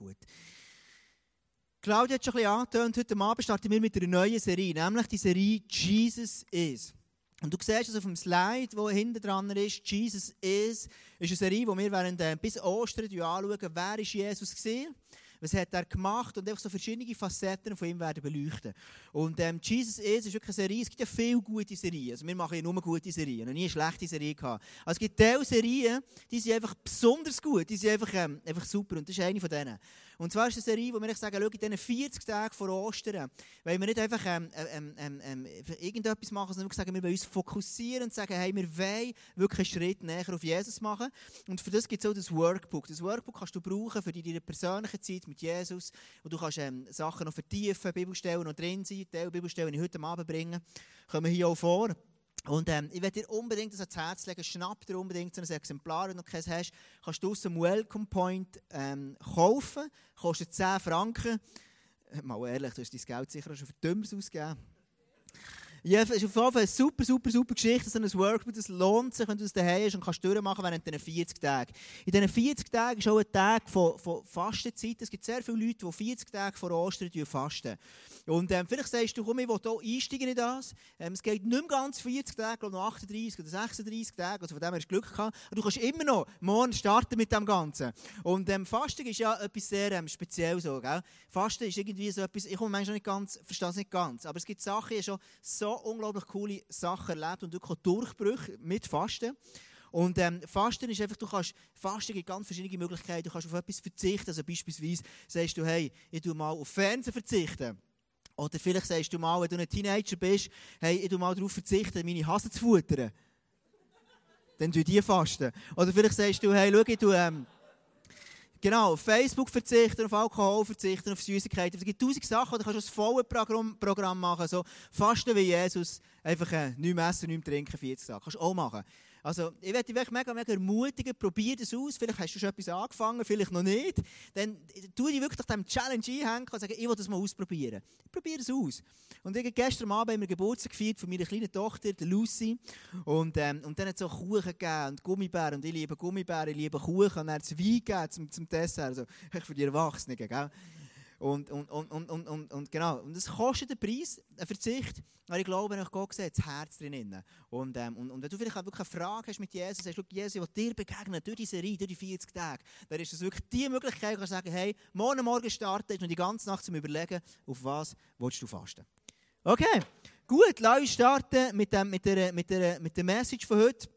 gut. Claudia hat schon ein bisschen angetönt, heute Abend starten wir mit einer neuen Serie, nämlich die Serie Jesus Is. Und du siehst es auf dem Slide, wo hinten dran ist, Jesus Is, ist eine Serie, wo wir während äh, bis Ostern anschauen, wer ist Jesus gewesen was hat er gemacht und einfach so verschiedene Facetten von ihm werden beleuchten. Und ähm, Jesus is ist wirklich eine Serie, es gibt ja viele gute Serien, also wir machen ja nur gute Serien, noch nie eine schlechte Serie gehabt. Also es gibt Teil Serien, die sind einfach besonders gut, die sind einfach, ähm, einfach super und das ist eine von denen. Und zwar ist es eine Serie, wo wir sagen, in diesen 40 Tagen vor Ostern, weil wir nicht einfach ähm, ähm, ähm, ähm irgendetwas machen, sondern wir sagen, wir wollen uns fokussieren und sagen, hey, wir wollen wirklich einen Schritt näher auf Jesus machen. Und für das gibt es auch das Workbook. Das Workbook kannst du brauchen für deine persönliche Zeit mit Jesus. Und du kannst ähm, Sachen noch vertiefen, Bibelstellen noch drin sein. Die Bibelstellen, die ich heute Abend bringe, kommen hier auch vor. Und ähm, ich werde dir unbedingt das ans Herz legen, schnapp dir unbedingt so ein Exemplar, wenn du keins hast, kannst du aus dem Welcome Point ähm, kaufen, kostet 10 Franken. Mal ehrlich, du hast dein Geld sicher schon für Dümmers ausgegeben. Ja, es ist auf jeden Fall eine super, super, super Geschichte, so ein Workbook, das lohnt sich, wenn du das daheim hast und kannst durchmachen während diesen 40 Tagen. In diesen 40 Tagen ist auch ein Tag von, von Fastenzeit. Es gibt sehr viele Leute, die 40 Tage vor Ostern fasten. Und ähm, vielleicht sagst du, komm, ich will hier einsteigen in das. Ähm, es geht nicht mehr ganz 40 Tage, glaube noch 38 oder 36 Tage. Also von dem hast du Glück gehabt. Und du kannst immer noch morgen starten mit dem Ganzen. Und ähm, Fasten ist ja etwas sehr ähm, speziell so? Fasten ist irgendwie so etwas, ich komme manchmal nicht ganz, verstehe es nicht ganz. Aber es gibt Sachen, habe schon so unglaublich coole Sachen erlebt und wirklich Durchbrüche mit Fasten. Und ähm, Fasten ist einfach, du kannst, Fasten gibt ganz verschiedene Möglichkeiten. Du kannst auf etwas verzichten. Also beispielsweise sagst du, hey, ich tu mal auf Fernsehen verzichten. Oder vielleicht sagst du mal, wenn du ein Teenager bist, hey, ich tu mal darauf verzichten, meine Hasen zu futtern. Dann tu die fasten. Oder vielleicht sagst du, hey, schau, ich ähm, genau, Facebook verzichten, auf Alkohol verzichten, auf Süßigkeiten. Es gibt tausend Sachen, da kannst du ein volles Programm machen. So, fasten wie Jesus, einfach äh, nichts essen, nichts trinken, 40 Tage. Kannst du auch machen. Also, ich werde dich mega, mega ermutigen, probier das aus. Vielleicht hast du schon etwas angefangen, vielleicht noch nicht. Dann tu dich wirklich diesem Challenge einhängen und sagen, ich will das mal ausprobieren. Ich probiere es aus. Und ich, gestern Abend haben wir Geburtstag gefeiert von meiner kleinen Tochter, Lucy. Und, ähm, und dann hat es so Kuchen gegeben und Gummibären. Und ich liebe Gummibären, ich liebe Kuchen. Und dann hat es Wein gegeben zum, zum Dessert. Also, für die Erwachsenen, gell? Und, und, und, und, und, und, genau. Und es kostet einen Preis, einen Verzicht. Aber ich glaube, ich Gott sehe, das Herz drin. Und, ähm, und, und wenn du vielleicht auch wirklich eine Frage hast mit Jesus, sagst, Jesus, ich will dir begegnen, durch diese Reihe, durch die 40 Tage, dann ist es wirklich die Möglichkeit, zu sagen, hey, morgen Morgen starten und die ganze Nacht zum Überlegen, auf was willst du fasten. Okay, gut, lass uns starten mit, dem, mit, der, mit, der, mit der Message von heute.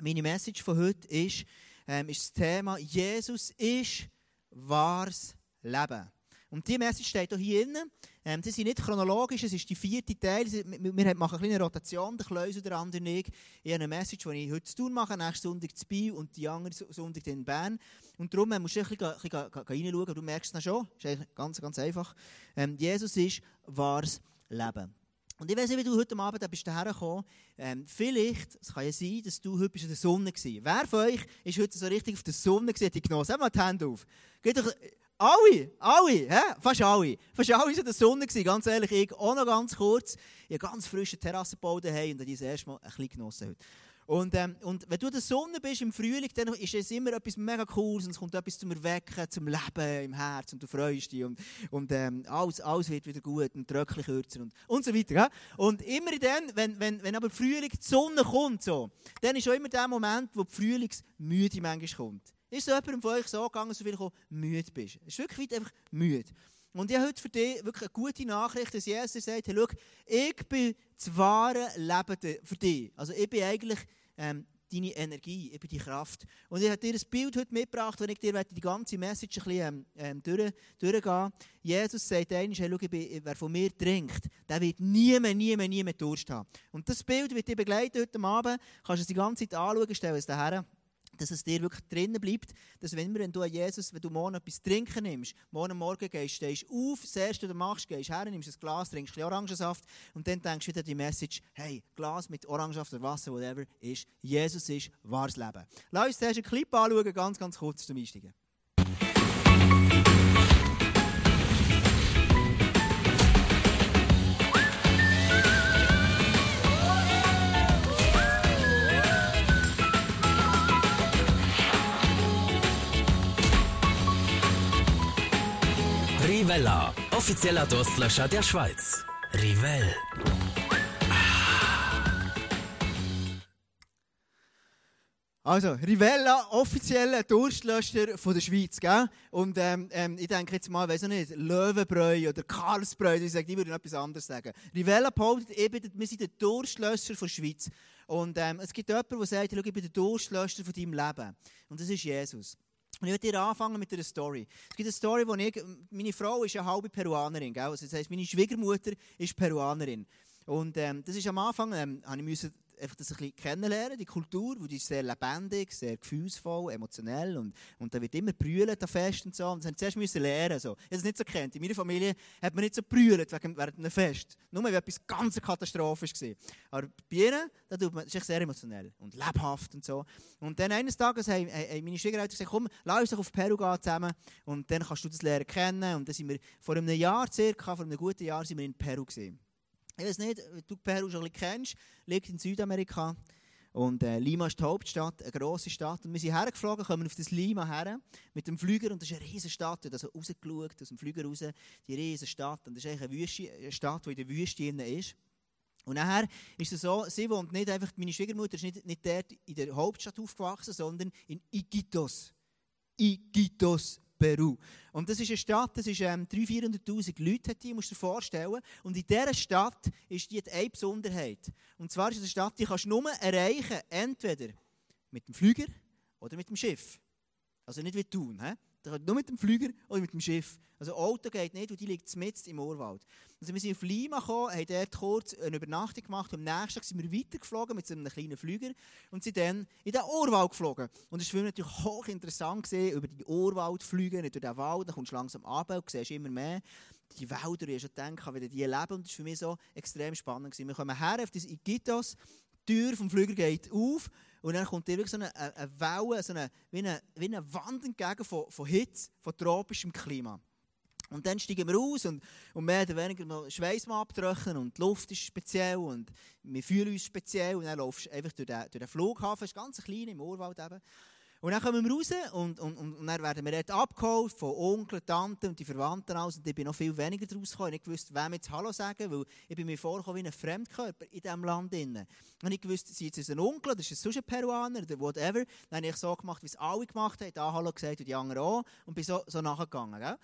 Meine Message von heute ist, ähm, ist das Thema, Jesus ist wahres Leben. Und diese Message steht auch hier drin. Ähm, das sind nicht chronologisch, es ist die vierte Teil. Wir machen eine kleine Rotation, der Kleus oder andere nicht. Ich habe eine Message, die ich heute zu tun mache, nächsten Sonntag zu Biel und die andere Sonntag in Bern. Und darum musst du ein bisschen, ein bisschen reinschauen, du merkst es schon. Das ist ganz, ganz einfach. Ähm, Jesus ist wahres Leben. Und ich weiß nicht, wie du heute Abend bist hergekommen ähm, Vielleicht, es kann ja sein, dass du heute in der Sonne warst. Wer von euch ist heute so richtig auf der Sonne gewesen, die genossen? Mal die Hände auf. Geht doch, alle, alle, hä? fast alle. Fast alle waren in der Sonne, gewesen, ganz ehrlich. Ich auch noch ganz kurz. Ich habe ganz frische Terrasse gebaut und habe das erste Mal ein bisschen genossen heute. Und, ähm, und wenn du in der Sonne bist im Frühling, dann ist es immer etwas mega Cooles und es kommt etwas zum Erwecken, zum Leben im Herz und du freust dich und, und ähm, alles, alles wird wieder gut und Tröckchen kürzer und, und so weiter. Ja? Und immer dann, wenn, wenn, wenn aber Frühling die Sonne kommt, so, dann ist auch immer der Moment, wo die Frühlingsmüde manchmal kommt. Ist so jemandem von euch so gegangen, dass du vielleicht müde bist? Es ist wirklich einfach müde. Und ich habe heute für dich wirklich eine gute Nachricht, dass Jesus sagt, hey, schau, ich bin das wahre Leben für dich. Also ich bin eigentlich ähm, deine Energie, ich bin die Kraft. Und ich habe dir ein Bild heute mitgebracht, wenn ich dir die ganze Message ein bisschen ähm, ähm durch, Jesus sagt einmal, hey, schau, wer von mir trinkt, der wird nie mehr, nie mehr, nie mehr Durst haben. Und das Bild wird dich begleiten heute Abend. Kannst du es die ganze Zeit anschauen, stell es daher dass es dir wirklich drinnen bleibt, dass wenn, wenn du an Jesus, wenn du morgen etwas trinken nimmst, morgen Morgen gehst, stehst auf, das erste, was du machst, gehst her, nimmst ein Glas, trinkst ein Orangensaft und dann denkst du wieder die Message, hey, Glas mit Orangensaft oder Wasser, whatever, ist, Jesus ist wahres Leben. Lass uns zuerst einen Clip anschauen, ganz, ganz kurz zum Einsteigen. Rivella, offizieller Durstlöscher der Schweiz. Rivell. Also, Rivella, offizieller Durstlöscher von der Schweiz, gell? Und ähm, ähm, ich denke jetzt mal, weiß ich nicht, Löwenbräu oder Karlsbräu, ich sage, ich würde etwas anderes sagen. Rivella behauptet eben, wir sind der Durstlöscher von der Schweiz. Und ähm, es gibt jemanden, der sagt, ich bin der Durstlöscher von deinem Leben. Und das ist Jesus. Und ich möchte anfangen mit einer Story. Es gibt eine Story, wo ich, meine Frau ist eine halbe Peruanerin, gell? Also das heisst, meine Schwiegermutter ist Peruanerin. Und ähm, das ist am Anfang, ähm, habe ich müssen einfach das ein bisschen kennenlernen, die Kultur, die ist sehr lebendig, sehr gefühlsvoll, emotionell und, und da wird immer brüllt Fest und so. Und das musste ich zuerst lernen. So. Ich habe es nicht so kennt. In meiner Familie hat man nicht so brüllt während einem Fest. Nur weil etwas ganz katastrophisch war. Aber bei ihnen, da tut man, das sehr emotionell und lebhaft und so. Und dann eines Tages haben, haben meine Schwiegereltern gesagt, komm, lass uns doch auf Peru gehen zusammen und dann kannst du das lernen kennen. Und dann sind wir vor einem Jahr circa, vor einem guten Jahr, sind wir in Peru gewesen. Ich weiß nicht, ob du Peru schon ein bisschen kennst, liegt in Südamerika. Und äh, Lima ist die Hauptstadt, eine grosse Stadt. Und wir sind hergeflogen, kommen auf das Lima her mit dem Flüger. Und das ist eine riesige Stadt. Also rausgeschaut, aus dem Flüger raus, die riesige Stadt. Und das ist eigentlich eine, Wüste, eine Stadt, die in der Wüste ist. Und nachher ist es so, sie wohnt nicht einfach, meine Schwiegermutter ist nicht, nicht dort in der Hauptstadt aufgewachsen, sondern in Iquitos. Iquitos, Peru. Und das ist eine Stadt, das ist ähm, 300.000, 400'000 Leute, hat die, musst du dir vorstellen. Und in dieser Stadt ist die eine Besonderheit. Und zwar ist es eine Stadt, die kannst du nur erreichen, entweder mit dem Flüger oder mit dem Schiff. Also nicht wie tun, hä? Nur mit dem Flüger oder mit dem Schiff. Also Auto geht nicht, und die liegt mitten im Urwald. Also wir sind auf Lima gekommen, haben dort kurz eine Übernachtung gemacht und am nächsten Tag sind wir weitergeflogen mit so einem kleinen Flüger und sind dann in den Urwald geflogen. Und es war natürlich hochinteressant gewesen, über die Urwald fliegen, durch den Wald, dann kommst du langsam runter und siehst immer mehr die Wälder, ich schon gedacht, wie die leben und das war für mich so extrem spannend. Gewesen. Wir kommen her auf das Iquitos, die Tür vom Flüger geht auf und dann kommt wirklich so eine, eine Welle, so eine, wie, eine, wie eine Wand entgegen von, von Hitze, von tropischem Klima. Und dann steigen wir aus und, und mehr oder weniger Schweiß abtrocknen und die Luft ist speziell und wir fühlen uns speziell und dann laufst du einfach durch den, durch den Flughafen, das ist ganz klein im Urwald eben. Und dann kommen wir raus und, und, und, dann werden wir dort abgeholt von Onkel, Tanten und die Verwandten aus. Und ich bin noch viel weniger daraus gekommen. Ich wusste, wem jetzt Hallo sagen, weil ich bin mir vorgekommen wie ein Fremdkörper in diesem Land. Und ich wusste, sie ist ein Onkel, das ist sonst ein Peruaner oder whatever. Dann habe ich so gemacht, wie es alle gemacht haben. Da Hallo gesagt und die anderen auch. Und bin so, so nachgegangen. Gell?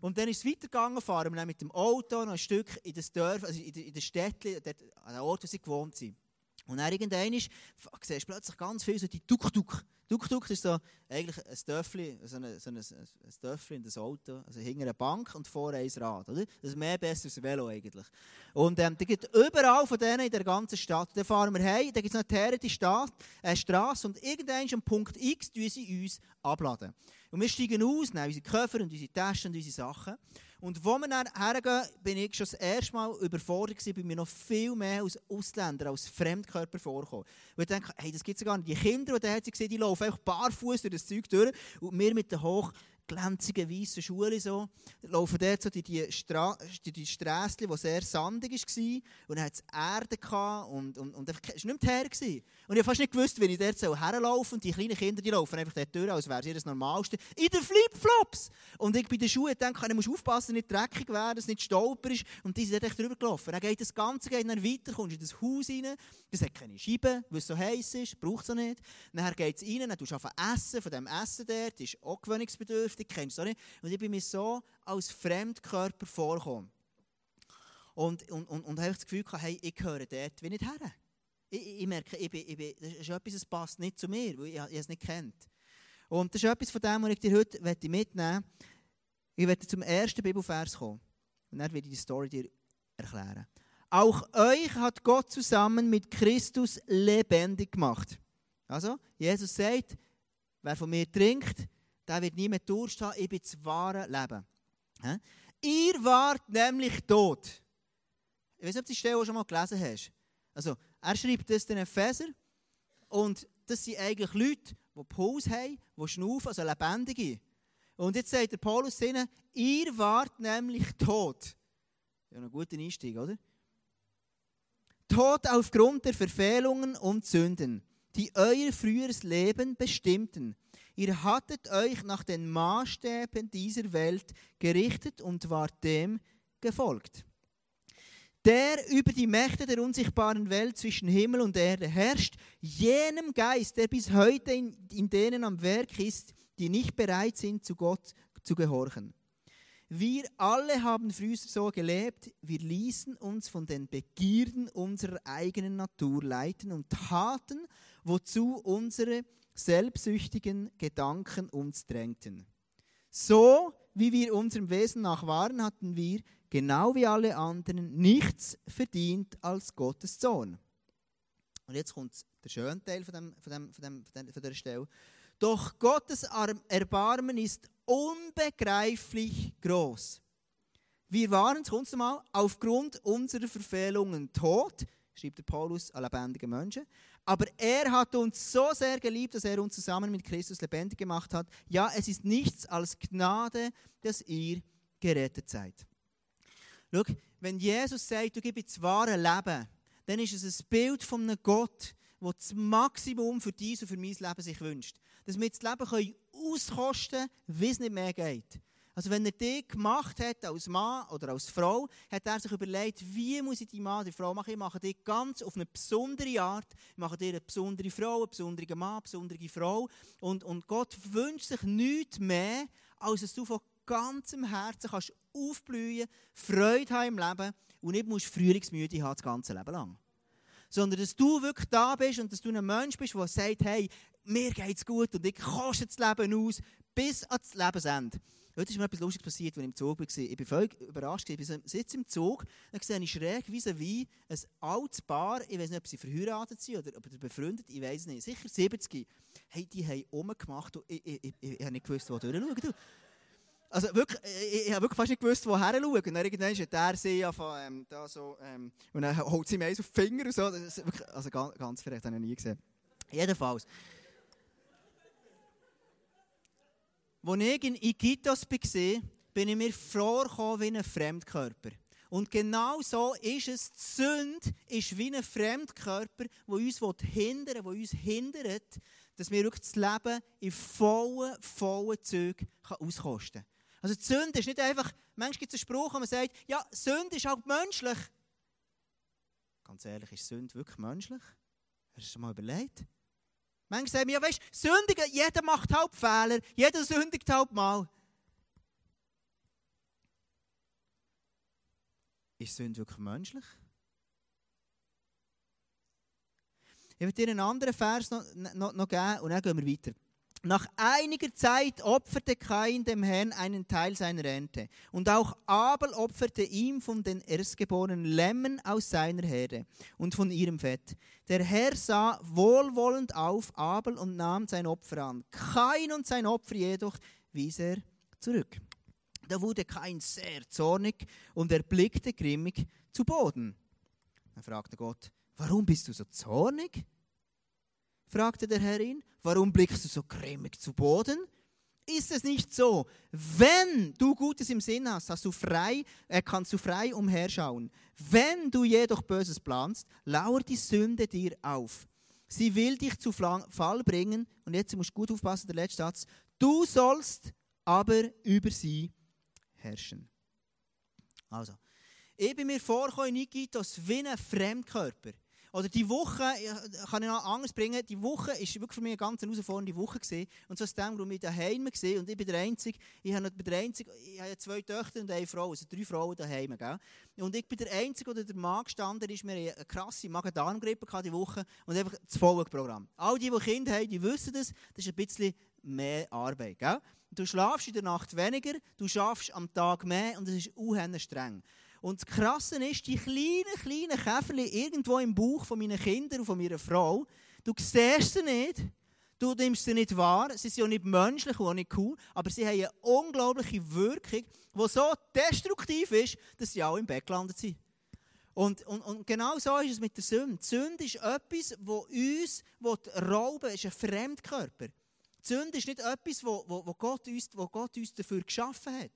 Und dann ist es weitergegangen, fahren wir dann mit dem Auto noch ein Stück in das Dorf, also in, in das Städtchen, an den Ort, wo sie gewohnt sind. Und dann irgendwann siehst du plötzlich ganz viel so die Tuk-Tuk. Tuk-Tuk ist so eigentlich ein Döffli, so, eine, so ein, ein Döffli in das Auto, also hinter einer Bank und vor ein Rad, oder? Das ist mehr besser als ein Velo eigentlich. Und ähm, da gibt überall von denen in der ganzen Stadt. Dann fahren wir heim, da gibt es noch eine die Stadt, äh, Straße und irgendwann am Punkt X tun sie uns abladen. Und wir steigen aus, nehmen unsere Koffer und unsere Taschen und unsere Sachen. Und wo wir dann hergehen, bin ich schon das erste Mal überfordert gewesen, bei mir noch viel mehr als Ausländer, als Fremdkörper vorkommen. Und ich denke, hey, das gibt es gar nicht. Die Kinder, die da waren, die laufen einfach barfuß durch das Zeug durch und wir mit den hoch glänzigen weißen Schuhe so, laufen dort so die, Stra die, Strässchen, die sehr sandig war. Und dann hat es Erde und, und, und einfach, es war nicht mehr her. Und ich habe fast nicht gewusst, wenn ich dort so herlaufe und die kleinen Kinder, die laufen einfach dort durch, als wäre es das Normalste. In den Flipflops! Und ich bei den Schuhen denke, ich muss aufpassen, nicht dreckig werden, dass es nicht stolper ist. Und die sind dort drüber gelaufen. Dann geht das Ganze geht dann weiter, kommst in das Haus rein. Das hat keine Scheiben, weil es so heiß ist, braucht es auch nicht. Dann geht es rein, dann tust du essen, von dem Essen dort, ist auch gewöhnungsbedürftig die kennst nicht. Und ich bin mir so als Fremdkörper vorgekommen. Und, und, und, und habe das Gefühl gehabt, hey, ich gehöre dort wie nicht her. Ich, ich merke, ich bin, ich bin, das ist etwas, das passt nicht zu mir, weil ich, ich es nicht kennt. Und das ist etwas von dem, was ich dir heute mitnehmen möchte. Ich werde zum ersten Bibelvers kommen. Und dann werde ich die Story dir erklären. Auch euch hat Gott zusammen mit Christus lebendig gemacht. Also, Jesus sagt, wer von mir trinkt, der wird nie mehr Durst haben, ich bin das wahre Leben. Ihr wart nämlich tot. Ich weiß nicht, ob du die Stelle schon mal gelesen hast. Also, er schreibt das den Epheser und das sind eigentlich Leute, die Puls haben, die schnaufen, also Lebendige. Und jetzt sagt der Paulus ihnen, ihr wart nämlich tot. Ja, ein guter Einstieg, oder? Tot aufgrund der Verfehlungen und Sünden die euer früheres Leben bestimmten. Ihr hattet euch nach den Maßstäben dieser Welt gerichtet und wart dem gefolgt. Der über die Mächte der unsichtbaren Welt zwischen Himmel und Erde herrscht, jenem Geist, der bis heute in, in denen am Werk ist, die nicht bereit sind, zu Gott zu gehorchen. Wir alle haben früher so gelebt, wir ließen uns von den Begierden unserer eigenen Natur leiten und taten, wozu unsere selbstsüchtigen Gedanken uns drängten. So wie wir unserem Wesen nach waren, hatten wir, genau wie alle anderen, nichts verdient als Gottes Sohn. Und jetzt kommt der schöne Teil von, dem, von, dem, von, dem, von dieser Stelle. Doch Gottes Erbarmen ist unbegreiflich groß. Wir waren, kommt mal, aufgrund unserer Verfehlungen tot, schreibt der Paulus an lebendige Menschen. Aber er hat uns so sehr geliebt, dass er uns zusammen mit Christus lebendig gemacht hat. Ja, es ist nichts als Gnade, dass ihr gerettet seid. Schau, wenn Jesus sagt, du gibst das wahre Leben, dann ist es ein Bild von einem Gott, der das Maximum für dies und für mein Leben sich wünscht dass wir das Leben auskosten wie es nicht mehr geht. Also wenn er dich gemacht hat als Mann oder als Frau, hat er sich überlegt, wie muss ich die Mann, die Frau machen? Ich mache dich ganz auf eine besondere Art. Ich mache dir eine besondere Frau, eine besondere Mann, eine besondere Frau. Und, und Gott wünscht sich nichts mehr, als dass du von ganzem Herzen kannst aufblühen, Freude haben im Leben und nicht musst frühlingsmüde haben das ganze Leben lang. Sondern dass du wirklich da bist und dass du ein Mensch bist, der sagt, hey, mir geht es gut und ich koste das Leben aus bis ans Lebensende. Heute ist mir etwas Lustiges passiert, als ich im Zug war. Ich bin völlig überrascht. Ich sitze im Zug, dann sehe ich schräg wie wie ein altes Paar, ich weiß nicht, ob sie verheiratet sind oder sie befreundet, ich weiß nicht, sicher 70. Hey, die haben rumgemacht und ich, ich, ich, ich habe nicht gewusst, wo durchschauen. Also wirklich, ich, ich habe wirklich fast nicht gewusst, woher schauen. Und dann irgendwann hat er sie von, ähm, da so, ähm, und dann holt sie mir eins auf die Finger und so. Ist wirklich, also ganz, ganz verrückt, habe ich nie gesehen. Jedenfalls. Als ich in Iquitos war, bin ich mir vorgekommen wie ein Fremdkörper. Und genau so ist es. Die Sünde ist wie ein Fremdkörper, der uns hindert, der uns hindert, dass wir das Leben in vollen, vollen Zügen auskosten können. Also die Sünde ist nicht einfach, manchmal gibt es einen Spruch, wo man sagt, ja, Sünde ist halt menschlich. Ganz ehrlich, ist Sünde wirklich menschlich? Hast du es mal überlegt? Manche sagen mir, ja, weißt du, sündigen, jeder macht halt Fehler, jeder sündigt halt mal. Ist Sünde wirklich menschlich? Ich werde dir einen anderen Vers noch, noch, noch geben und dann gehen wir weiter. Nach einiger Zeit opferte Kain dem Herrn einen Teil seiner Ernte. Und auch Abel opferte ihm von den erstgeborenen Lämmen aus seiner Herde und von ihrem Fett. Der Herr sah wohlwollend auf Abel und nahm sein Opfer an. Kain und sein Opfer jedoch wies er zurück. Da wurde Kain sehr zornig und er blickte grimmig zu Boden. Er fragte Gott, warum bist du so zornig? Fragte der Herr ihn, warum blickst du so grimmig zu Boden? Ist es nicht so, wenn du Gutes im Sinn hast, hast du frei, äh, kannst du frei umherschauen. Wenn du jedoch Böses planst, lauert die Sünde dir auf. Sie will dich zu Fall bringen. Und jetzt musst du gut aufpassen, der letzte Satz. Du sollst aber über sie herrschen. Also, ich bin mir vorgekommen, Nikitos, wie ein Fremdkörper. Oder die Woche, kann ich noch anders bringen, die Woche ist wirklich für mich eine ganz herausfordernde Woche gewesen. Und so aus dem Grund ich daheim gesehen und ich bin der Einzige, ich habe, ich habe zwei Töchter und eine Frau, also drei Frauen daheim, gell? Und ich bin der Einzige, der der Mann gestanden ist, mir eine krasse Magen-Darm-Grippe die Woche und einfach das volle Programm. All die, die Kinder haben, die wissen das, das ist ein bisschen mehr Arbeit, gell? Du schlafst in der Nacht weniger, du schaffst am Tag mehr und es ist unheimlich streng. Und das Krasse ist, die kleinen, kleinen Käferchen irgendwo im Bauch von meinen Kindern und von meiner Frau, du siehst sie nicht, du nimmst sie nicht wahr, sie sind ja nicht menschlich und auch nicht cool, aber sie haben eine unglaubliche Wirkung, die so destruktiv ist, dass sie auch im Bett gelandet sind. Und, und, und, genau so ist es mit der Sünde. Die Sünde ist etwas, das uns rauben ist ein Fremdkörper. Die Sünde ist nicht etwas, wo, wo, wo, Gott uns, Gott uns dafür geschaffen hat.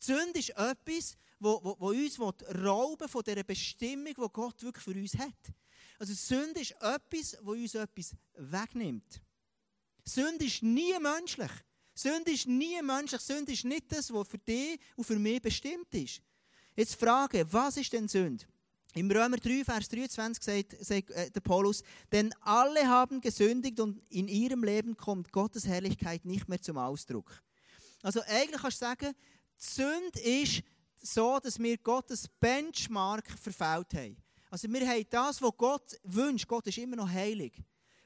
Die Sünde ist etwas, wo, wo, wo uns rauben von dieser Bestimmung, die Gott wirklich für uns hat. Also Sünde ist etwas, wo uns etwas wegnimmt. Sünde ist nie menschlich. Sünde ist nie menschlich. Sünde ist nicht das, was für dich und für mich bestimmt ist. Jetzt frage, was ist denn Sünde? Im Römer 3, Vers 23 sagt, sagt äh, der Paulus, denn alle haben gesündigt und in ihrem Leben kommt Gottes Herrlichkeit nicht mehr zum Ausdruck. Also eigentlich kannst du sagen, Sünde ist so, dass wir Gottes Benchmark verfehlt haben. Also wir haben das, was Gott wünscht. Gott ist immer noch heilig.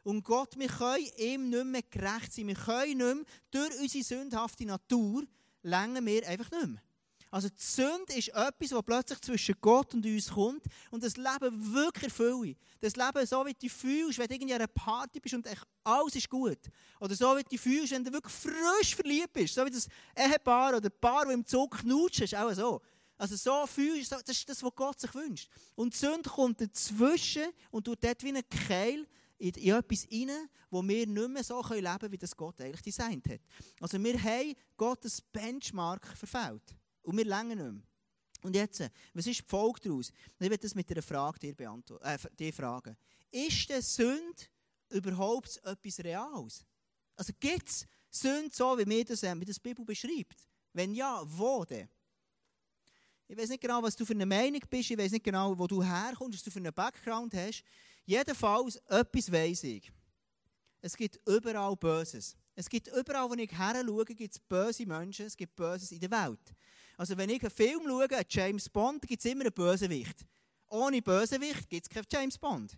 Und Gott, wir können ihm nicht mehr gerecht sein. Wir können nicht mehr, durch unsere sündhafte Natur, länger wir einfach nicht mehr. Also die Sünde ist etwas, was plötzlich zwischen Gott und uns kommt und das Leben wirklich erfüllt. Das Leben so, wie du fühlst, wenn du irgendwie an einer Party bist und alles ist gut. Oder so, wie du fühlst, wenn du wirklich frisch verliebt bist. So wie das Ehepaar oder Paar, das im Zug knutscht, ist auch so. Also so fühlst du, das ist das, was Gott sich wünscht. Und die Sünde kommt dazwischen und tut dort wie ein Keil in, in etwas rein, wo wir nicht mehr so leben können, wie das Gott eigentlich designt hat. Also wir haben Gottes Benchmark verfehlt. Und wir länger nicht mehr. Und jetzt, was ist die Folge daraus? Ich werde das mit einer Frage dir, äh, dir fragen. Ist denn Sünde überhaupt etwas Reales? Also gibt es Sünde so, wie, mir das, äh, wie das Bibel beschreibt? Wenn ja, wo denn? Ich weiß nicht genau, was du für eine Meinung bist, ich weiß nicht genau, wo du herkommst, was du für einen Background hast. Jedenfalls, etwas weiss ich. Es gibt überall Böses. Es gibt überall, wo ich her schaue, gibt es böse Menschen, es gibt Böses in der Welt. Also wenn ich einen Film schaue, James Bond, gibt es immer einen Bösewicht. Ohne Bösewicht gibt es keinen James Bond.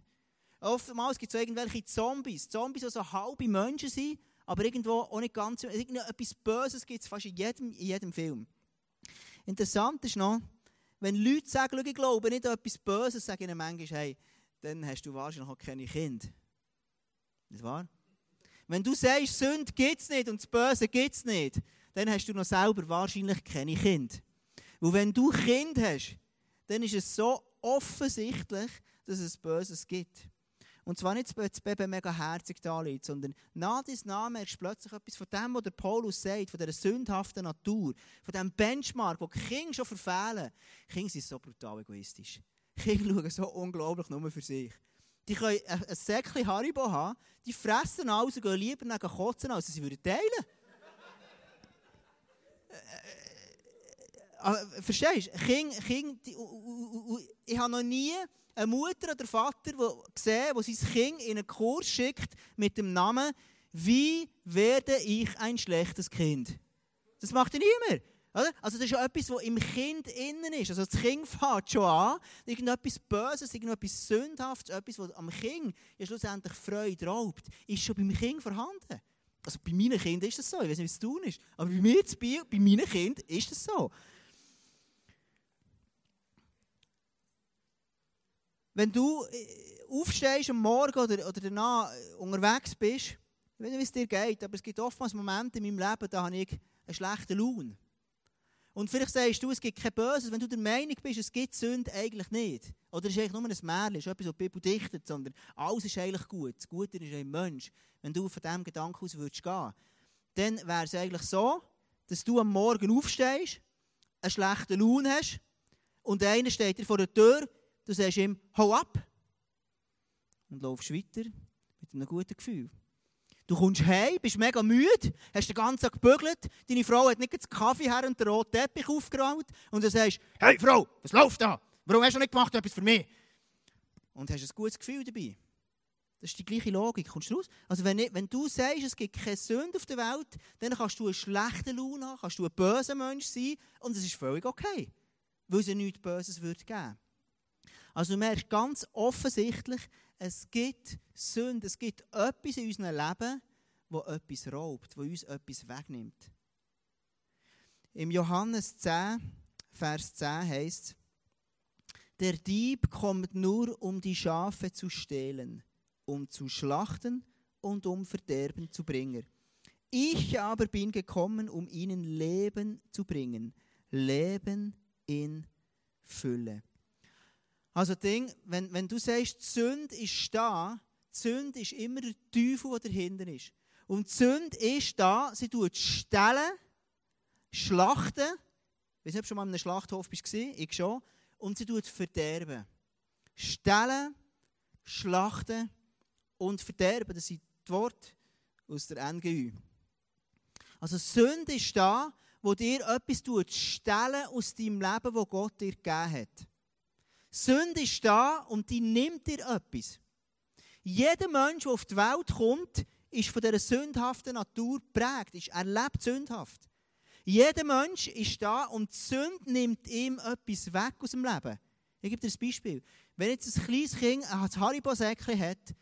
Oftmals gibt es irgendwelche Zombies. Zombies, die so halbe Menschen sind, aber irgendwo auch nicht ganz... Etwas Böses gibt es fast in jedem, in jedem Film. Interessant ist noch, wenn Leute sagen, ich glaube nicht an etwas Böses, sagen ihnen manchmal, hey, dann hast du wahrscheinlich auch keine Kinder. Nicht wahr? Wenn du sagst, Sünde gibt es nicht und das Böse gibt es nicht, dann hast du noch selber wahrscheinlich keine Kinder. Und wenn du Kind hast, dann ist es so offensichtlich, dass es Böses gibt. Und zwar nicht, weil das Baby mega herzig da liegt, sondern nach deinem Namen merkst plötzlich etwas von dem, was der Paulus sagt, von dieser sündhaften Natur, von diesem Benchmark, den die Kinder schon verfehlen. Kinder sind so brutal egoistisch. Kinder schauen so unglaublich nur für sich. Die können ein Säckchen Haribo haben, die fressen alles und gehen lieber nach kotzen, als sie würden teilen würden. Äh, verstehst du? Kind, kind, ich habe noch nie eine Mutter oder Vater gesehen, der sein Kind in einen Kurs schickt mit dem Namen «Wie werde ich ein schlechtes Kind?» Das macht er niemand. Also das ist ja etwas, was im Kind innen ist. Also das Kind fängt schon an, irgendetwas Böses, irgendetwas Sündhaftes, etwas, was am Kind ja schlussendlich Freude raubt, ist schon beim Kind vorhanden. Also bei meinen Kindern ist das so, ich weiß nicht, wie es tun ist, aber bei mir, bei, bei meinen Kindern ist das so. Wenn du äh, aufstehst am Morgen oder, oder danach äh, unterwegs bist, ich weiß nicht, wie es dir geht, aber es gibt oftmals Momente in meinem Leben, da habe ich einen schlechten Lohn. Und vielleicht sagst du, es gibt kein Böses, wenn du der Meinung bist, es gibt Sünde eigentlich nicht. Oder es ist eigentlich nur ein Märchen, es ist etwas, was die Bibel dichtet, sondern alles ist eigentlich gut. Das Gute ist ein Mensch. Wenn du von diesem Gedanken aus würdest gehen, dann wäre es eigentlich so, dass du am Morgen aufstehst, einen schlechten Lohn hast und einer steht dir vor der Tür Du sagst ihm, hau ab. Und laufst weiter mit einem guten Gefühl. Du kommst heim, bist mega müde, hast den ganzen Tag gebügelt, deine Frau hat nicht den Kaffee her und den roten Teppich aufgeräumt und du sagst, hey Frau, was läuft da? Warum hast du nicht gemacht etwas für mich? Und hast ein gutes Gefühl dabei. Das ist die gleiche Logik. Kommst du raus? Also wenn, wenn du sagst, es gibt keine Sünde auf der Welt, dann kannst du einen schlechten Lohn haben, kannst du ein böser Mensch sein und es ist völlig okay. Weil es ja nichts Böses würde geben. Also du merkst ganz offensichtlich, es gibt Sünde, es gibt etwas in unserem Leben, wo etwas raubt, wo uns etwas wegnimmt. Im Johannes 10, Vers 10 heißt der Dieb kommt nur, um die Schafe zu stehlen, um zu schlachten und um Verderben zu bringen. Ich aber bin gekommen, um ihnen Leben zu bringen, Leben in Fülle. Also Ding, wenn, wenn du sagst, die Sünde ist da, die Sünde ist immer der Teufel, der dahinter ist. Und die Sünde ist da, sie tut stellen, schlachten. Ich weiß nicht, ob du schon mal in einem Schlachthof bist, ich schon. Und sie tut verderben. Stellen, schlachten und verderben. Das sind die Worte aus der NGÜ. Also Sünde ist da, wo dir etwas stellen aus deinem Leben, wo Gott dir gegeben hat. Sünde ist da und die nimmt dir etwas. Jeder Mensch, der auf die Welt kommt, ist von dieser sündhaften Natur geprägt, er lebt sündhaft. Jeder Mensch ist da und die Sünde nimmt ihm etwas weg aus dem Leben. Ich gebe dir ein Beispiel. Wenn jetzt ein kleines Kind ein Haribo-Säckchen hat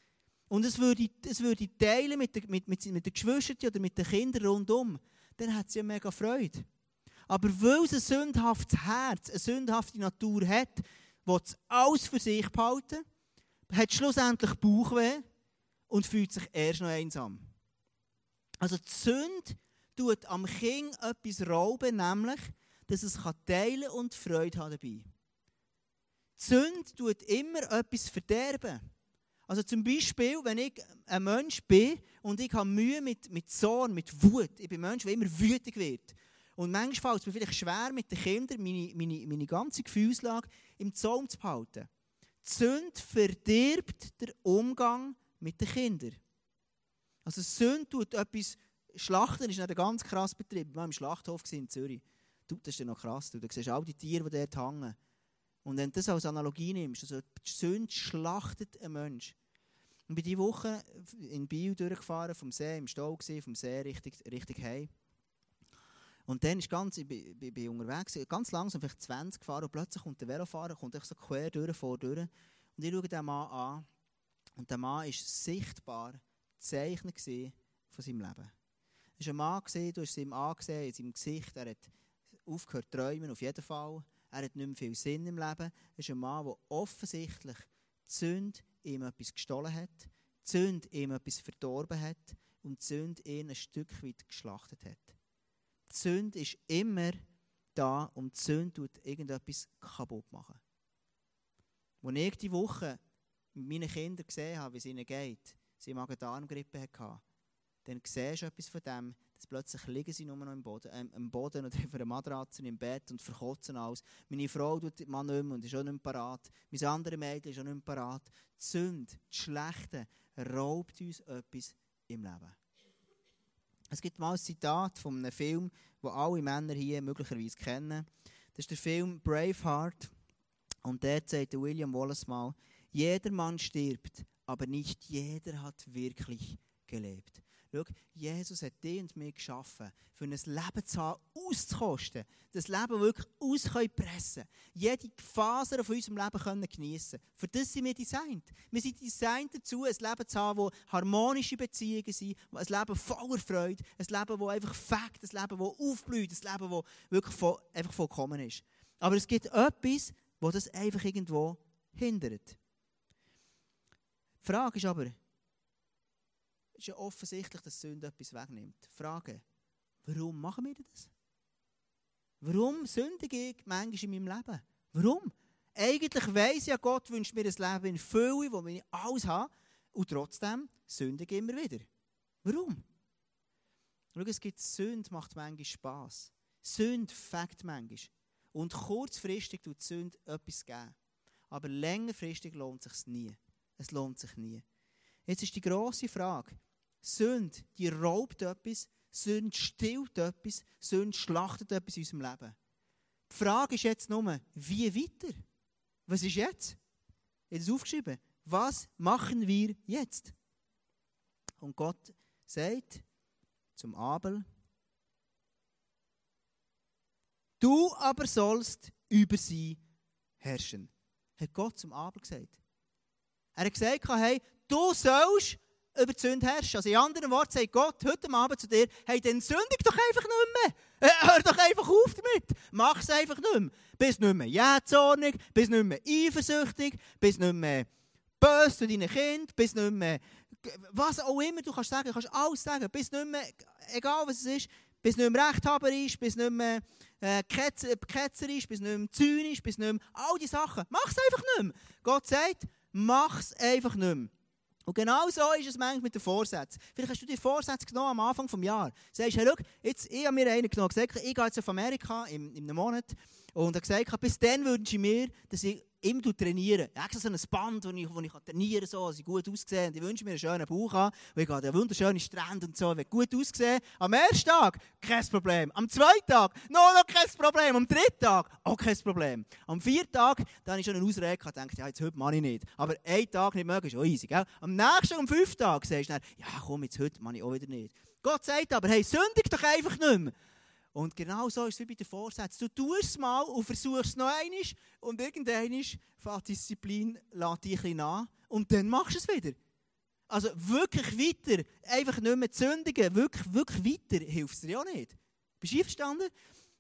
und es würde, es würde teilen mit, den, mit, mit, mit den Geschwistern oder mit den Kindern rundum, dann hat sie ja mega Freude. Aber weil es ein sündhaftes Herz, eine sündhafte Natur hat, will es alles für sich behalten, hat schlussendlich Bauchweh und fühlt sich erst noch einsam. Also die Sünde tut am Kind etwas rauben, nämlich, dass es teilen und Freude haben dabei. Die Sünde tut immer etwas verderben. Also zum Beispiel, wenn ich ein Mensch bin und ich habe Mühe mit, mit Zorn, mit Wut, ich bin ein Mensch, der immer wütig wird. Und manchmal fällt es mir vielleicht schwer, mit den Kindern meine, meine, meine ganze Gefühlslage im Zaum zu behalten. Die Sünde verdirbt den Umgang mit den Kindern. Also Sünde tut etwas, Schlachten ist ein ganz krass Betrieb. Wir waren im Schlachthof in Zürich. Du, das ist ja noch krass. Du, du siehst all die Tiere, die dort hängen. Und wenn du das als Analogie nimmst, also die Sünde schlachtet einen Mensch. Und bin diese Woche in Biel durchgefahren, vom See, im Stau gewesen, vom See Richtung, Richtung Heim. Und dann ist ganz, ich bin, bin, bin unterwegs, ganz langsam, vielleicht 20 gefahren und plötzlich kommt der Velofahrer, kommt so quer durch, vor durch. Und ich schaue den Mann an und der Mann war sichtbar Zeichen von seinem Leben. Es war ein Mann, du hast es ihm angesehen, in seinem Gesicht, er hat aufgehört zu träumen, auf jeden Fall. Er hat nicht mehr viel Sinn im Leben. Es ist ein Mann, der offensichtlich Sünde ihm etwas gestohlen hat, Sünde ihm etwas verdorben hat und Sünde ihn ein Stück weit geschlachtet hat. Die Sünde ist immer da und die Sünde tut irgendetwas kaputt machen. Als ich die Woche mit meinen Kindern gesehen habe, wie es ihnen geht, sie Magen-Darm-Grippe hatten, dann siehst du etwas von dem, dass plötzlich liegen sie nur noch im Boden, äh, im Boden oder auf einer Matratze im Bett und verkotzen alles. Meine Frau tut man nicht mehr und ist auch nicht mehr parat. Mein anderes Mädchen ist auch nicht mehr parat. Die Sünde, das Schlechte, raubt uns etwas im Leben. Es gibt mal ein Zitat von einem Film, den alle Männer hier möglicherweise kennen. Das ist der Film Braveheart. Und der sagt William Wallace mal, jeder Mann stirbt, aber nicht jeder hat wirklich gelebt. Schau, Jesus hat dich und mich geschaffen, für ein Leben zu haben, auszukosten. Das Leben wirklich auspressen Jede Faser von unserem Leben können geniessen Für das sind wir designt. Wir sind designt dazu, ein Leben zu haben, wo harmonische Beziehungen sind, ein Leben voller Freude, ein Leben, das einfach fängt, ein Leben, das aufblüht, ein Leben, das wirklich einfach vollkommen ist. Aber es gibt etwas, das das einfach irgendwo hindert. Die Frage ist aber, ist ja offensichtlich, dass Sünde etwas wegnimmt. Frage, warum machen wir das? Warum sündige ich manchmal in meinem Leben? Warum? Eigentlich weiss ja Gott wünscht mir ein Leben in Fülle, wo ich alles habe, und trotzdem sündige ich immer wieder. Warum? Schau, es gibt Sünde, macht manchmal Spass. Sünde fängt manchmal. Und kurzfristig tut Sünde etwas geben. Aber längerfristig lohnt es sich nie. Es lohnt sich nie. Jetzt ist die grosse Frage, Sünde, die raubt etwas, Sünde stillt etwas, Sünde schlachtet etwas in unserem Leben. Die Frage ist jetzt nur, wie weiter? Was ist jetzt? Ich habe es aufgeschrieben. Was machen wir jetzt? Und Gott sagt zum Abel, du aber sollst über sie herrschen. Hat Gott zum Abel gesagt. Er hat gesagt, hey, du sollst über die Sünde herrschen. Also in anderen Worten sagt Gott heute Abend zu dir, hey, dann sündig doch einfach nicht mehr. Äh, hör doch einfach auf damit. Mach es einfach nicht mehr. Bist nicht mehr jähzornig, bist nicht mehr eifersüchtig, bist nicht mehr böse zu deinen Kindern, bist nicht mehr, was auch immer du kannst sagen, kannst alles sagen, bist nicht mehr, egal was es ist, bist nicht mehr rechthaberisch, bist nicht mehr äh, ketzerisch, bist nicht mehr zynisch, bist nicht mehr, all diese Sachen. Mach es einfach nicht mehr. Gott sagt, mach es einfach nicht mehr. Und genau so ist es manchmal mit den Vorsätzen. Vielleicht hast du die Vorsätze genommen am Anfang des Jahres. Sagst, hey, schau, jetzt, ich habe mir einen genommen, ich gehe jetzt auf Amerika in, in einem Monat und habe gesagt, bis dann wünsche ich mir, dass ich immer trainiere. Ich habe so ein Band, wo ich, wo ich trainieren kann, so, dass ich gut aussehe. Und ich wünsche mir einen schönen Bauch an. Und ich an wunderschöne Strände und so. Ich gut aussehen. Am ersten Tag, kein Problem. Am zweiten Tag, noch, noch kein Problem. Am dritten Tag, auch kein Problem. Am vierten Tag, da habe ich schon eine Ausrede gehabt, dachte, ja, jetzt heute mache ich nicht. Aber einen Tag nicht mögen, ist auch easy. Gell? Am nächsten, am fünften Tag, sagst du dann, ja komm, jetzt heute mache ich auch wieder nicht. Gott sagt aber, hey, sündig doch einfach nicht mehr. Und genau so ist es wie bei den Vorsätzen. Du tust es mal und versuchst es noch einmal und irgendwann fängt Disziplin, lässt dich ein an und dann machst du es wieder. Also wirklich weiter, einfach nicht mehr zündigen, wirklich, wirklich weiter hilft es dir ja nicht. Bist du einverstanden?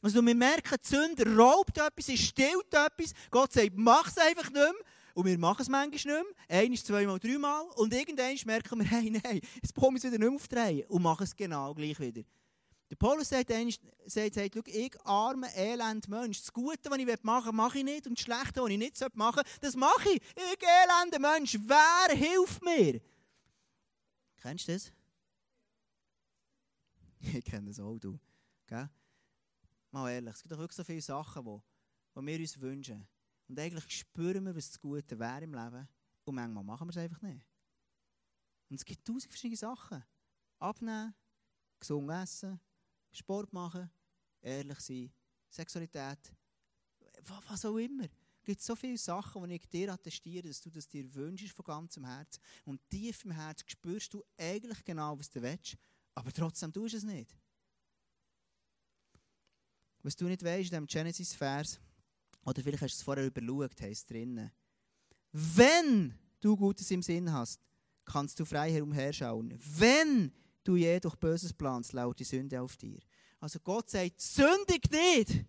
Also wir merken, Sünde raubt etwas, sie stillt etwas. Gott sagt, mach es einfach nicht mehr. Und wir machen es manchmal nicht mehr. Einmal, zweimal, dreimal. Und irgendwann merken wir, hey, nein, ich es wieder nicht mehr aufdrehen. Und machen es genau gleich wieder. Der Paulus sagt, sagt, sagt, sagt ich armer, elend Mensch, das Gute, was ich machen will, mache ich nicht. Und das Schlechte, was ich nicht machen soll, das mache ich. Ich elender Mensch, wer hilft mir? Kennst du das? Ich kenne das auch, du. Gell? Mal ehrlich, es gibt doch wirklich so viele Sachen, die, die wir uns wünschen. Und eigentlich spüren wir, was das Gute wäre im Leben. Und manchmal machen wir es einfach nicht. Und es gibt tausend verschiedene Sachen. Abnehmen, gesund essen, Sport machen, ehrlich sein, Sexualität, was auch immer. Es gibt so viele Sachen, die ich dir attestiere, dass du das dir wünschst von ganzem Herzen. Und tief im Herzen spürst du eigentlich genau, was du willst, aber trotzdem tust du es nicht. Was du nicht weißt in diesem Genesis-Vers, oder vielleicht hast du es vorher überlegt, heißt drinnen. Wenn du Gutes im Sinn hast, kannst du frei herumherschauen. Wenn du jedoch Böses planst, laut die Sünde auf dir. Also Gott sagt, sündig nicht.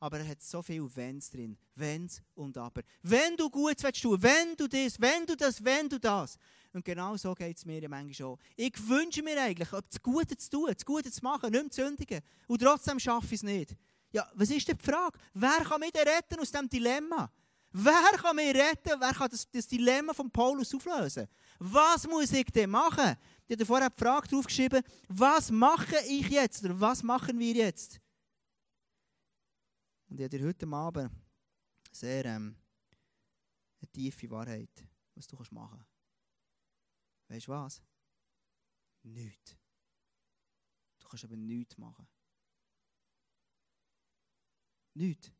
Aber er hat so viel Wenns drin. Wenns und Aber. Wenn du gut willst tun, wenn du das, wenn du das, wenn du das. Und genau so geht es mir ja manchmal auch. Ich wünsche mir eigentlich, das Gute zu tun, das Gute zu machen, nicht mehr zu sündigen. Und trotzdem schaffe ich es nicht. Ja, was ist denn die Frage? Wer kann mich retten aus diesem Dilemma? Wer kann mich retten? Wer kann das, das Dilemma von Paulus auflösen? Was muss ich denn machen? Ich habe vorher die Frage draufgeschrieben, was mache ich jetzt oder was machen wir jetzt? Und ich habe dir heute Abend sehr ähm, eine tiefe Wahrheit, was du machen kannst. Weißt du was? Nichts. Du kannst aber nichts machen. Nichts.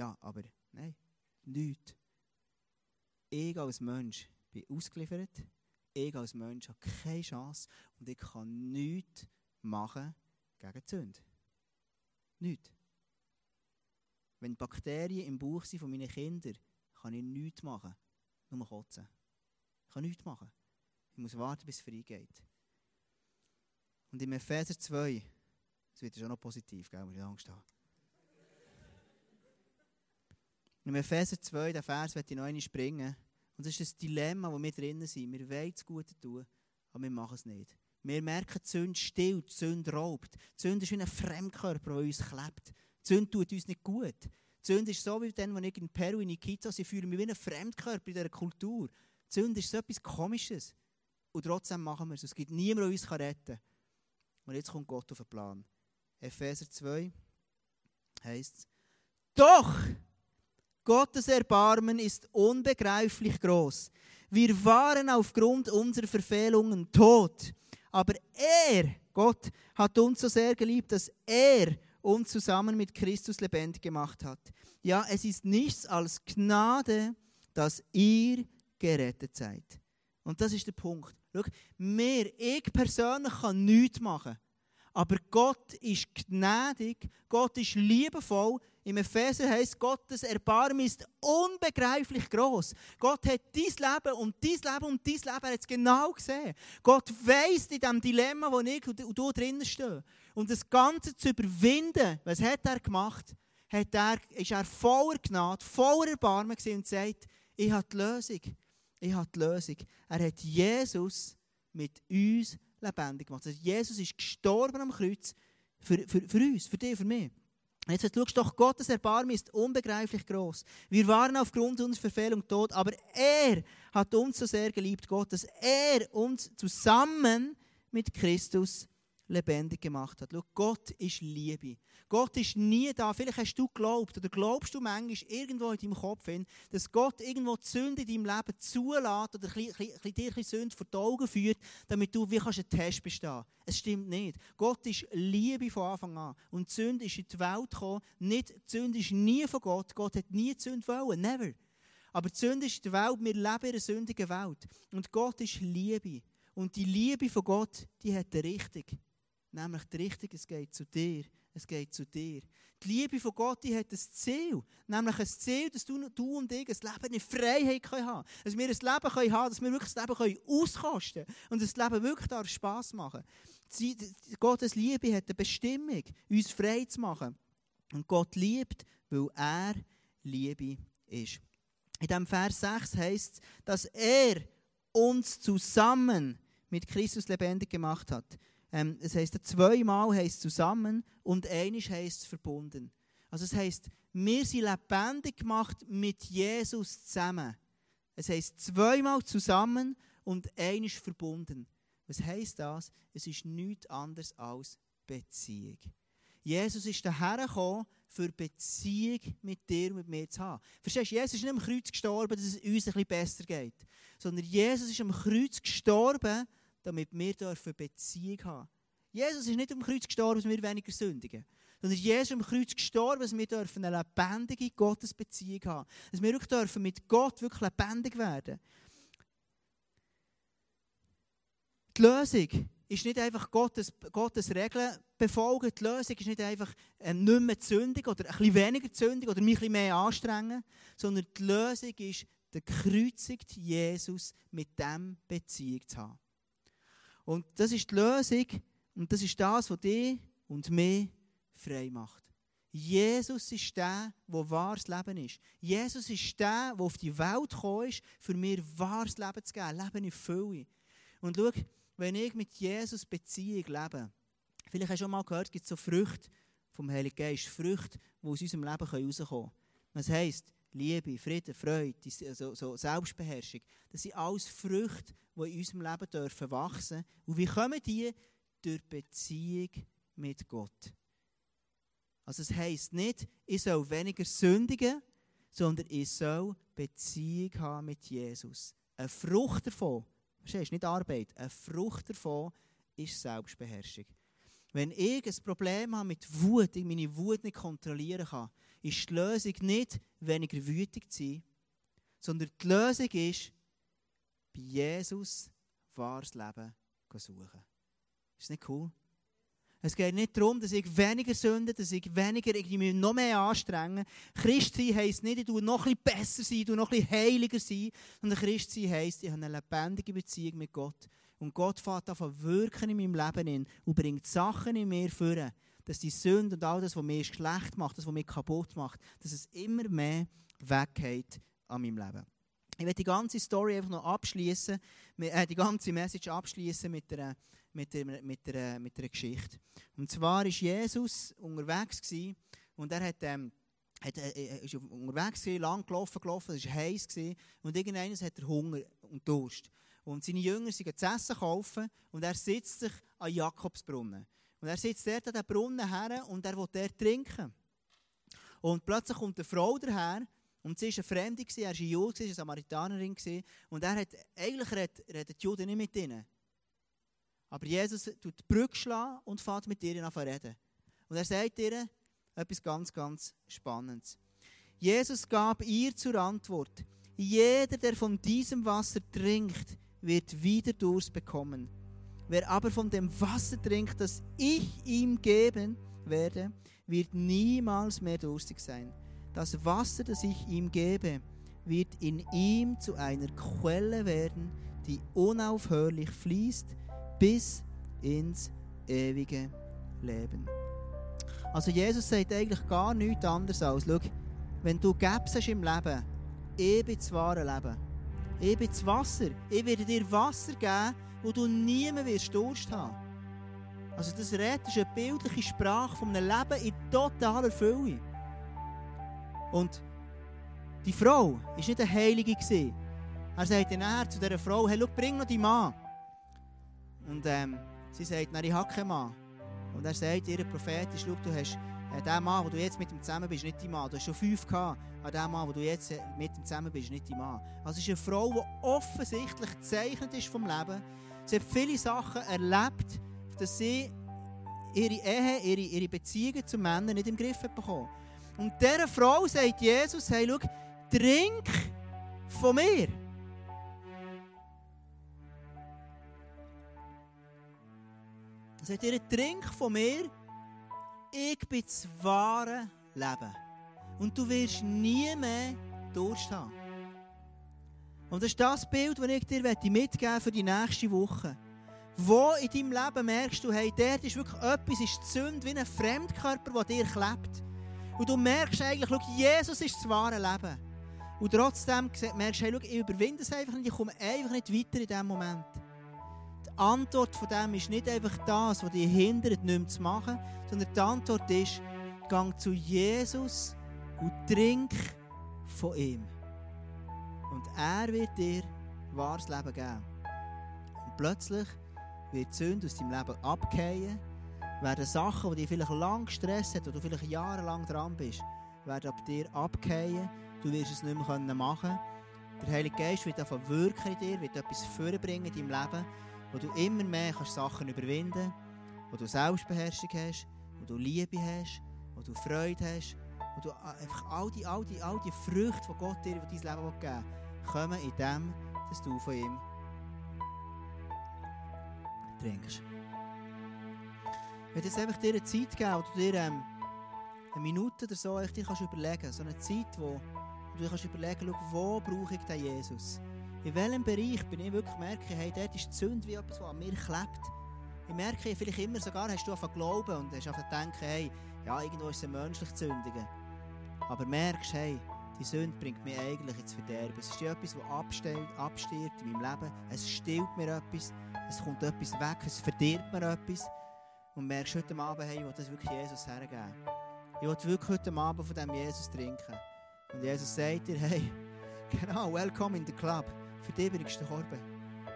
Ja, aber nein, nichts. Ich als Mensch bin ausgeliefert ich als Mensch habe keine Chance und ich kann nichts machen gegen die Sünde. Nichts. Wenn Bakterien im Bauch sind von meinen Kindern, kann ich nichts machen. Nur kotzen. Ich kann nichts machen. Ich muss warten, bis es freigeht. Und im Epheser 2, das wird schon noch positiv, gell? muss ich Angst haben. Im Epheser 2, der Vers, werde ich noch einmal springen. Und das ist das Dilemma, wo wir drinnen sind. Wir wollen das Gute tun, aber wir machen es nicht. Wir merken, die Sünde stillt, die Sünde raubt. Die Sünde ist wie ein Fremdkörper, der uns klebt. Die Sünde tut uns nicht gut. Die Sünde ist so wie dann, wenn ich in Peru in Iquitos, ich fühle mich wie ein Fremdkörper in dieser Kultur. Die Sünde ist so etwas Komisches. Und trotzdem machen wir es. Es gibt niemanden, der uns retten kann. Und jetzt kommt Gott auf den Plan. Epheser 2 heißt es, Doch! Gottes Erbarmen ist unbegreiflich groß. Wir waren aufgrund unserer Verfehlungen tot. Aber er, Gott, hat uns so sehr geliebt, dass er uns zusammen mit Christus lebendig gemacht hat. Ja, es ist nichts als Gnade, dass ihr gerettet seid. Und das ist der Punkt. Schau, mir, ich persönlich kann nichts machen. Aber Gott ist gnädig, Gott ist liebevoll, im Epheser heißt Gottes Erbarmen ist unbegreiflich groß. Gott hat dein Leben und dein Leben und dein Leben er genau gesehen. Gott weiß in dem Dilemma, wo ich und du drinnen stehen. Und das Ganze zu überwinden, was hat er gemacht? Hat er, ist er voller Gnade, voller Erbarmen und sagt, ich habe die Lösung. Ich habe die Lösung. Er hat Jesus mit uns lebendig gemacht. Also Jesus ist gestorben am Kreuz für, für, für uns, für dich, für mich. Jetzt schaust doch, Gottes Erbarmen ist unbegreiflich groß. Wir waren aufgrund unserer Verfehlung tot, aber er hat uns so sehr geliebt, Gott, dass er uns zusammen mit Christus lebendig gemacht hat. Schau, Gott ist Liebe. Gott ist nie da. Vielleicht hast du geglaubt oder glaubst du manchmal irgendwo in deinem Kopf hin, dass Gott irgendwo die Sünde in deinem Leben zulässt oder bisschen, dir ein Sünde vor die Augen führt, damit du wie kannst einen Test bestehen Es stimmt nicht. Gott ist Liebe von Anfang an. Und die Sünde ist in die Welt gekommen. Nicht, die Sünde ist nie von Gott. Gott hat nie die Sünde wollen. Never. Aber die Sünde ist der Welt. Wir leben in einer sündigen Welt. Und Gott ist Liebe. Und die Liebe von Gott, die hat eine Richtung. Nämlich die Richtung, es geht zu dir. Es geht zu dir. Die Liebe von Gott die hat ein Ziel. Nämlich ein Ziel, dass du, du und ich ein Leben in Freiheit haben können. Dass wir ein Leben haben können, dass wir wirklich das Leben auskosten können. Und das Leben wirklich darf Spass machen Gottes Liebe hat eine Bestimmung, uns frei zu machen. Und Gott liebt, weil er Liebe ist. In diesem Vers 6 heißt es, dass er uns zusammen mit Christus lebendig gemacht hat. Ähm, es heißt zweimal heißt zusammen und einisch heißt verbunden. Also es heißt, wir sind lebendig gemacht mit Jesus zusammen. Es heißt zweimal zusammen und einisch verbunden. Was heißt das? Es ist nichts anderes als Beziehung. Jesus ist daher gekommen, für Beziehung mit dir und mit mir zu haben. Verstehst du, Jesus ist nicht am Kreuz gestorben, dass es uns ein bisschen besser geht. Sondern Jesus ist am Kreuz gestorben, damit wir dürfen Beziehung haben Jesus ist nicht am Kreuz gestorben, dass wir weniger sündigen. Sondern Jesus ist am Kreuz gestorben, dass wir dürfen eine lebendige Gottesbeziehung haben. Dass wir wirklich dürfen mit Gott wirklich lebendig werden. Die Lösung ist nicht einfach Gottes, Gottes Regeln befolgen. Die Lösung ist nicht einfach ähm, nicht mehr Sündig oder ein bisschen weniger Sündig oder mich ein bisschen mehr anstrengen. Sondern die Lösung ist, der gekreuzigte Jesus mit dem Beziehung zu haben. Und das ist die Lösung und das ist das, was dich und mich frei macht. Jesus ist der, der wahres Leben ist. Jesus ist der, der auf die Welt gekommen ist, für mir wahres Leben zu geben, Leben in Fülle. Und schau, wenn ich mit Jesus Beziehung lebe, vielleicht hast du schon mal gehört, es gibt so Früchte vom Heiligen Geist, Früchte, die aus unserem Leben rauskommen können. Das heisst, Liebe, Frieden, Freude, so, so Selbstbeherrschung, das sind alles Früchte, die in unserem Leben dürfen wachsen. Und wie kommen die? Durch Beziehung mit Gott. Also es heisst nicht, ich soll weniger sündigen, sondern ich soll Beziehung haben mit Jesus. Eine Frucht davon, verstehst du, nicht Arbeit, eine Frucht davon ist Selbstbeherrschung. Wenn ich ein Problem habe mit Wut, ich meine Wut nicht kontrollieren kann, ist die Lösung nicht, weniger wütig zu sein, sondern die Lösung ist, bei Jesus wahres Leben suchen. Ist das nicht cool? Es geht nicht darum, dass ich weniger sünde, dass ich weniger, ich mich noch mehr anstrengen. Christ sein heisst nicht, ich tue noch ein besser sein, ich tue noch ein heiliger sein, sondern Christ sein heisst, ich habe eine lebendige Beziehung mit Gott. Und Gott fährt an wirken in meinem Leben in und bringt Sachen in mir vor, dass die Sünde und all das, was mir schlecht macht, das, was mich kaputt macht, dass es immer mehr weggeht an meinem Leben. Ich werde die ganze Story einfach noch abschließen, äh, die ganze Message abschließen mit einer, mit, einer, mit, einer, mit einer Geschichte. Und zwar war Jesus unterwegs gewesen, und er hat, ähm, hat, äh, äh ist unterwegs gewesen, lang gelaufen, gelaufen, es war heiß gewesen, und irgendwann hat er Hunger und Durst. Und seine Jünger sind zu essen kaufen und er sitzt sich an Jakobsbrunnen. Und er sitzt dort an den Brunnen her und er will dort trinken. Und plötzlich kommt eine Frau daher und sie war eine Fremde, er war ein Jude, eine Samaritanerin. Und er hat, eigentlich redet, die Juden nicht mit ihnen. Aber Jesus tut die Brücke und fährt mit ihr an reden. Und er sagt ihr etwas ganz, ganz Spannendes. Jesus gab ihr zur Antwort, jeder, der von diesem Wasser trinkt, wird wieder Durst bekommen. Wer aber von dem Wasser trinkt, das ich ihm geben werde, wird niemals mehr durstig sein. Das Wasser, das ich ihm gebe, wird in ihm zu einer Quelle werden, die unaufhörlich fließt bis ins ewige Leben. Also Jesus sagt eigentlich gar nichts anderes als, schau, wenn du Gaps im Leben, ich bin das wahre Leben. Ich bin das Wasser. Ich werde dir Wasser geben, wo du nie mehr wirst Durst haben. Also das Reden ist eine bildliche Sprache von einem Leben in totaler Fülle. Und die Frau war nicht eine Heilige. Er sagte nachher zu dieser Frau, hey, schau, bring noch die Mann. Und ähm, sie sagt, nein, ich habe keinen Mann. Und er sagt ihr prophetisch, schau, du hast der Mann, wo du jetzt mit ihm zusammen bist, nicht dein Mann. Du hast schon fünf gehabt. Aber der Mann, wo du jetzt äh, mit ihm zusammen bist, nicht dein Mann. Also es ist eine Frau, die offensichtlich gezeichnet ist vom Leben. Sie hat viele Sachen erlebt, dass sie ihre Ehe, ihre, ihre Beziehungen zu Männern nicht im Griff hat bekommen. Und dieser Frau sagt Jesus, hey, schau, trink von mir. Sagt ihr, trink von mir, ich bin das wahre Leben. Und du wirst nie mehr Durst haben. Und das ist das Bild, das ich dir mitgeben für die nächste Woche. Wo in deinem Leben merkst du, hey, dort ist wirklich etwas, ist Sünde wie ein Fremdkörper, der dir klebt. Und du merkst eigentlich, schau, Jesus ist das wahre Leben. Und trotzdem merkst du, hey, schau, ich überwinde es einfach nicht, ich komme einfach nicht weiter in diesem Moment. Antwort von dem ist nicht einfach das, was dich hindert, nichts zu machen, sondern die Antwort ist, gang zu Jesus und trink von ihm. Und er wird dir wahres Leben geben. Und plötzlich wird die Sünde aus deinem Leben abgehen, werden Sachen, die dich vielleicht lang gestresst hat, wo du vielleicht jahrelang dran bist, werden ab dir abgehen. Du wirst es nicht mehr machen können. Der Heilige Geist wird davon wirken in dir, wird etwas vorbringen in deinem Leben, wo du immer mehr kannst Sachen überwinden kannst, wo du Selbstbeherrschung hast, wo du Liebe hast, wo du Freude hast, wo du einfach all die, all die, all die Früchte, die Gott dir in dein Leben geben will, kommen in dem, dass du von ihm trinkst. Ich werde jetzt einfach dir eine Zeit geben, wo du dir ähm, eine Minute oder so dir kannst überlegen So eine Zeit, wo du dir kannst überlegen kannst, wo brauche ich den Jesus? In welchem Bereich bin ich wirklich merke, hey, dort ist die Sünde wie etwas, was an mir klebt. Ich merke, vielleicht immer sogar hast du einfach glauben und hast einfach denken, hey, ja, irgendwo ist es menschlich zu sündigen. Aber merkst, hey, die Sünde bringt mich eigentlich ins Verderben. Es ist etwas, das abstirbt in meinem Leben. Es stillt mir etwas es kommt etwas weg, es verdirbt mir etwas. Und merkst heute Abend, hey, ich will das wirklich Jesus hergeben. Ich will wirklich heute Abend von diesem Jesus trinken. Und Jesus sagt dir, hey, genau, welcome in the club. Für dich bin ich gestorben.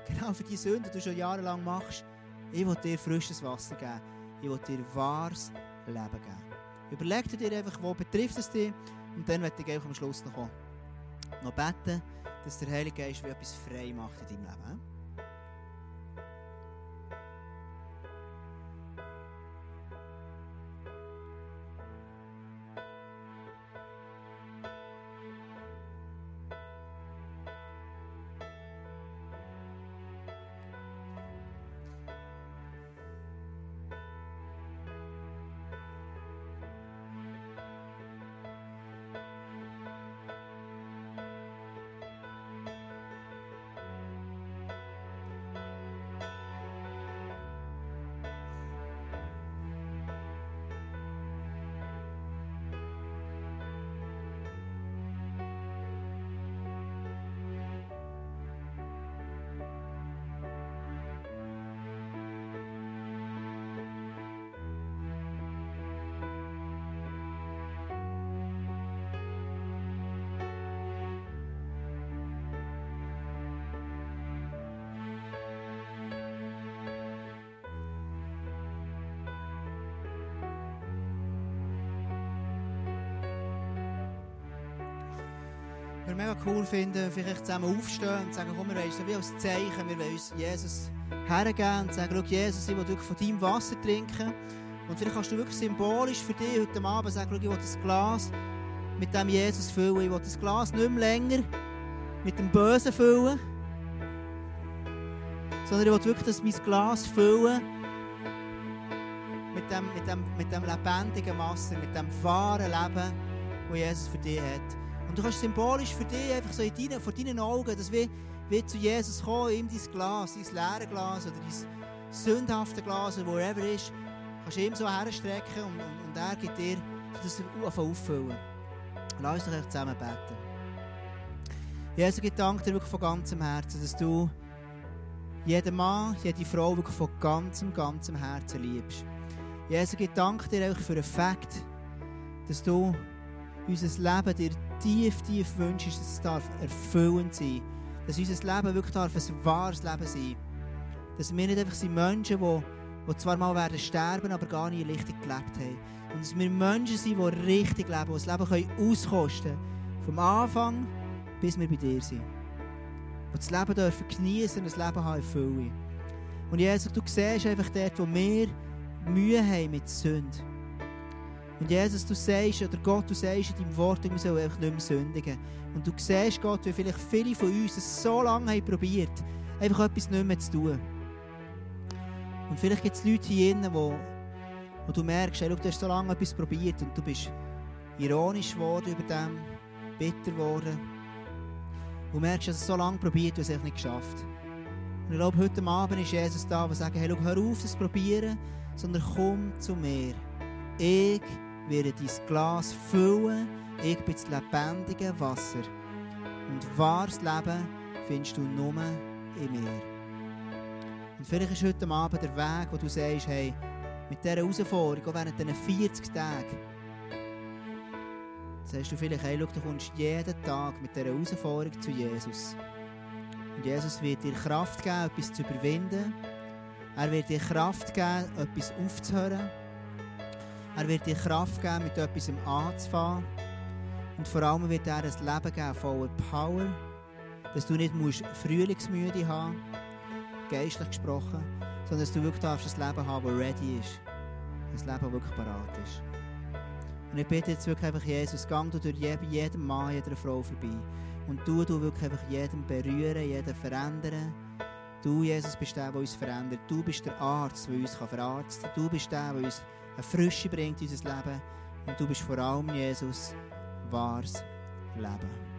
Genau für die Sünde, die du schon jahrelang machst. Ich will dir frisches Wasser geben. Ich will dir wahres Leben geben. Überleg dir einfach, wo betrifft es dich. Und dann werde ich am Schluss noch. Noch beten, dass der Heilige Geist wie etwas frei macht in deinem Leben. Wir mega cool finden, vielleicht zusammen aufstehen und sagen, komm, wir wollen so wie als Zeichen, wir wollen uns Jesus hergeben und sagen, schau, Jesus, ich will wirklich von deinem Wasser trinken. Und vielleicht kannst du wirklich symbolisch für dich heute Abend sagen, schau, ich will das Glas mit dem Jesus füllen. Ich will das Glas nicht mehr länger mit dem Bösen füllen, sondern ich will wirklich dass mein Glas füllen mit dem, mit, dem, mit dem lebendigen Wasser, mit dem wahren Leben, das Jesus für dich hat. Und du kannst symbolisch für dich einfach so in deine, vor deinen Augen, dass wir, wir zu Jesus kommen, ihm dein Glas, dein leere Glas oder dein sündhafte Glas oder wherever ist, kannst du ihm so herstrecken und, und, und er gibt dir das auffüllen. Lass uns doch zusammen beten. Jesus, ich danke dir wirklich von ganzem Herzen, dass du jeden Mann, jede Frau wirklich von ganzem, ganzem Herzen liebst. Jesus, ich danke dir auch für den Fakt, dass du unser Leben dir tief, tief wünschst, dass es darf erfüllend sein Dass unser Leben wirklich darf ein wahres Leben sein Dass wir nicht einfach sind Menschen, die, die zwar mal werden sterben, aber gar nicht richtig gelebt haben. Und dass wir Menschen sind, die richtig leben, die das Leben können auskosten können. Vom Anfang bis wir bei dir sind. Die das Leben dürfen genießen und das Leben haben in Fülle. Und Jesus, du siehst einfach dort, wo wir Mühe haben mit Sünde. Und Jesus, du sagst, oder Gott, du sagst in deinem Wort, wir sollen einfach nicht mehr sündigen. Und du siehst, Gott, wie vielleicht viele von uns es so lange haben probiert, einfach etwas nicht mehr zu tun. Und vielleicht gibt es Leute hier drinnen, wo, wo du merkst, hey, du hast so lange etwas probiert und du bist ironisch geworden über dem, bitter geworden. Und merkst, dass es so lange probiert, du hast es nicht geschafft. Und ich glaube, heute Abend ist Jesus da, der sagt, hey, schau, hör auf, das probieren, sondern komm zu mir. Ich werde dein Glas füllen, ich bin das lebendige Wasser. Und wahres Leben findest du nur in mir. Und vielleicht ist heute Abend der Weg, wo du sagst, hey, mit dieser Herausforderung, auch während diesen 40 Tagen, sagst du vielleicht, hey, schau, du kommst jeden Tag mit dieser Herausforderung zu Jesus. Und Jesus wird dir Kraft geben, etwas zu überwinden. Er wird dir Kraft geben, etwas aufzuhören. Er wird dir Kraft geben, mit etwas anzufangen. Und vor allem wird er ein Leben geben voller Power, dass du nicht musst Frühlingsmüde haben geistlich gesprochen, sondern dass du wirklich ein Leben haben, das ready ist. Ein Leben, das wirklich parat ist. Und ich bitte jetzt wirklich einfach, Jesus, gang du durch jedem Mann, jeder Frau vorbei. Und du, du wirklich einfach jeden berühren, jeden verändern. Du, Jesus, bist der, der uns verändert. Du bist der Arzt, der uns verarzten. Du bist der, der uns eine Frische bringt in unser Leben. Und du bist vor allem, Jesus, wahres Leben.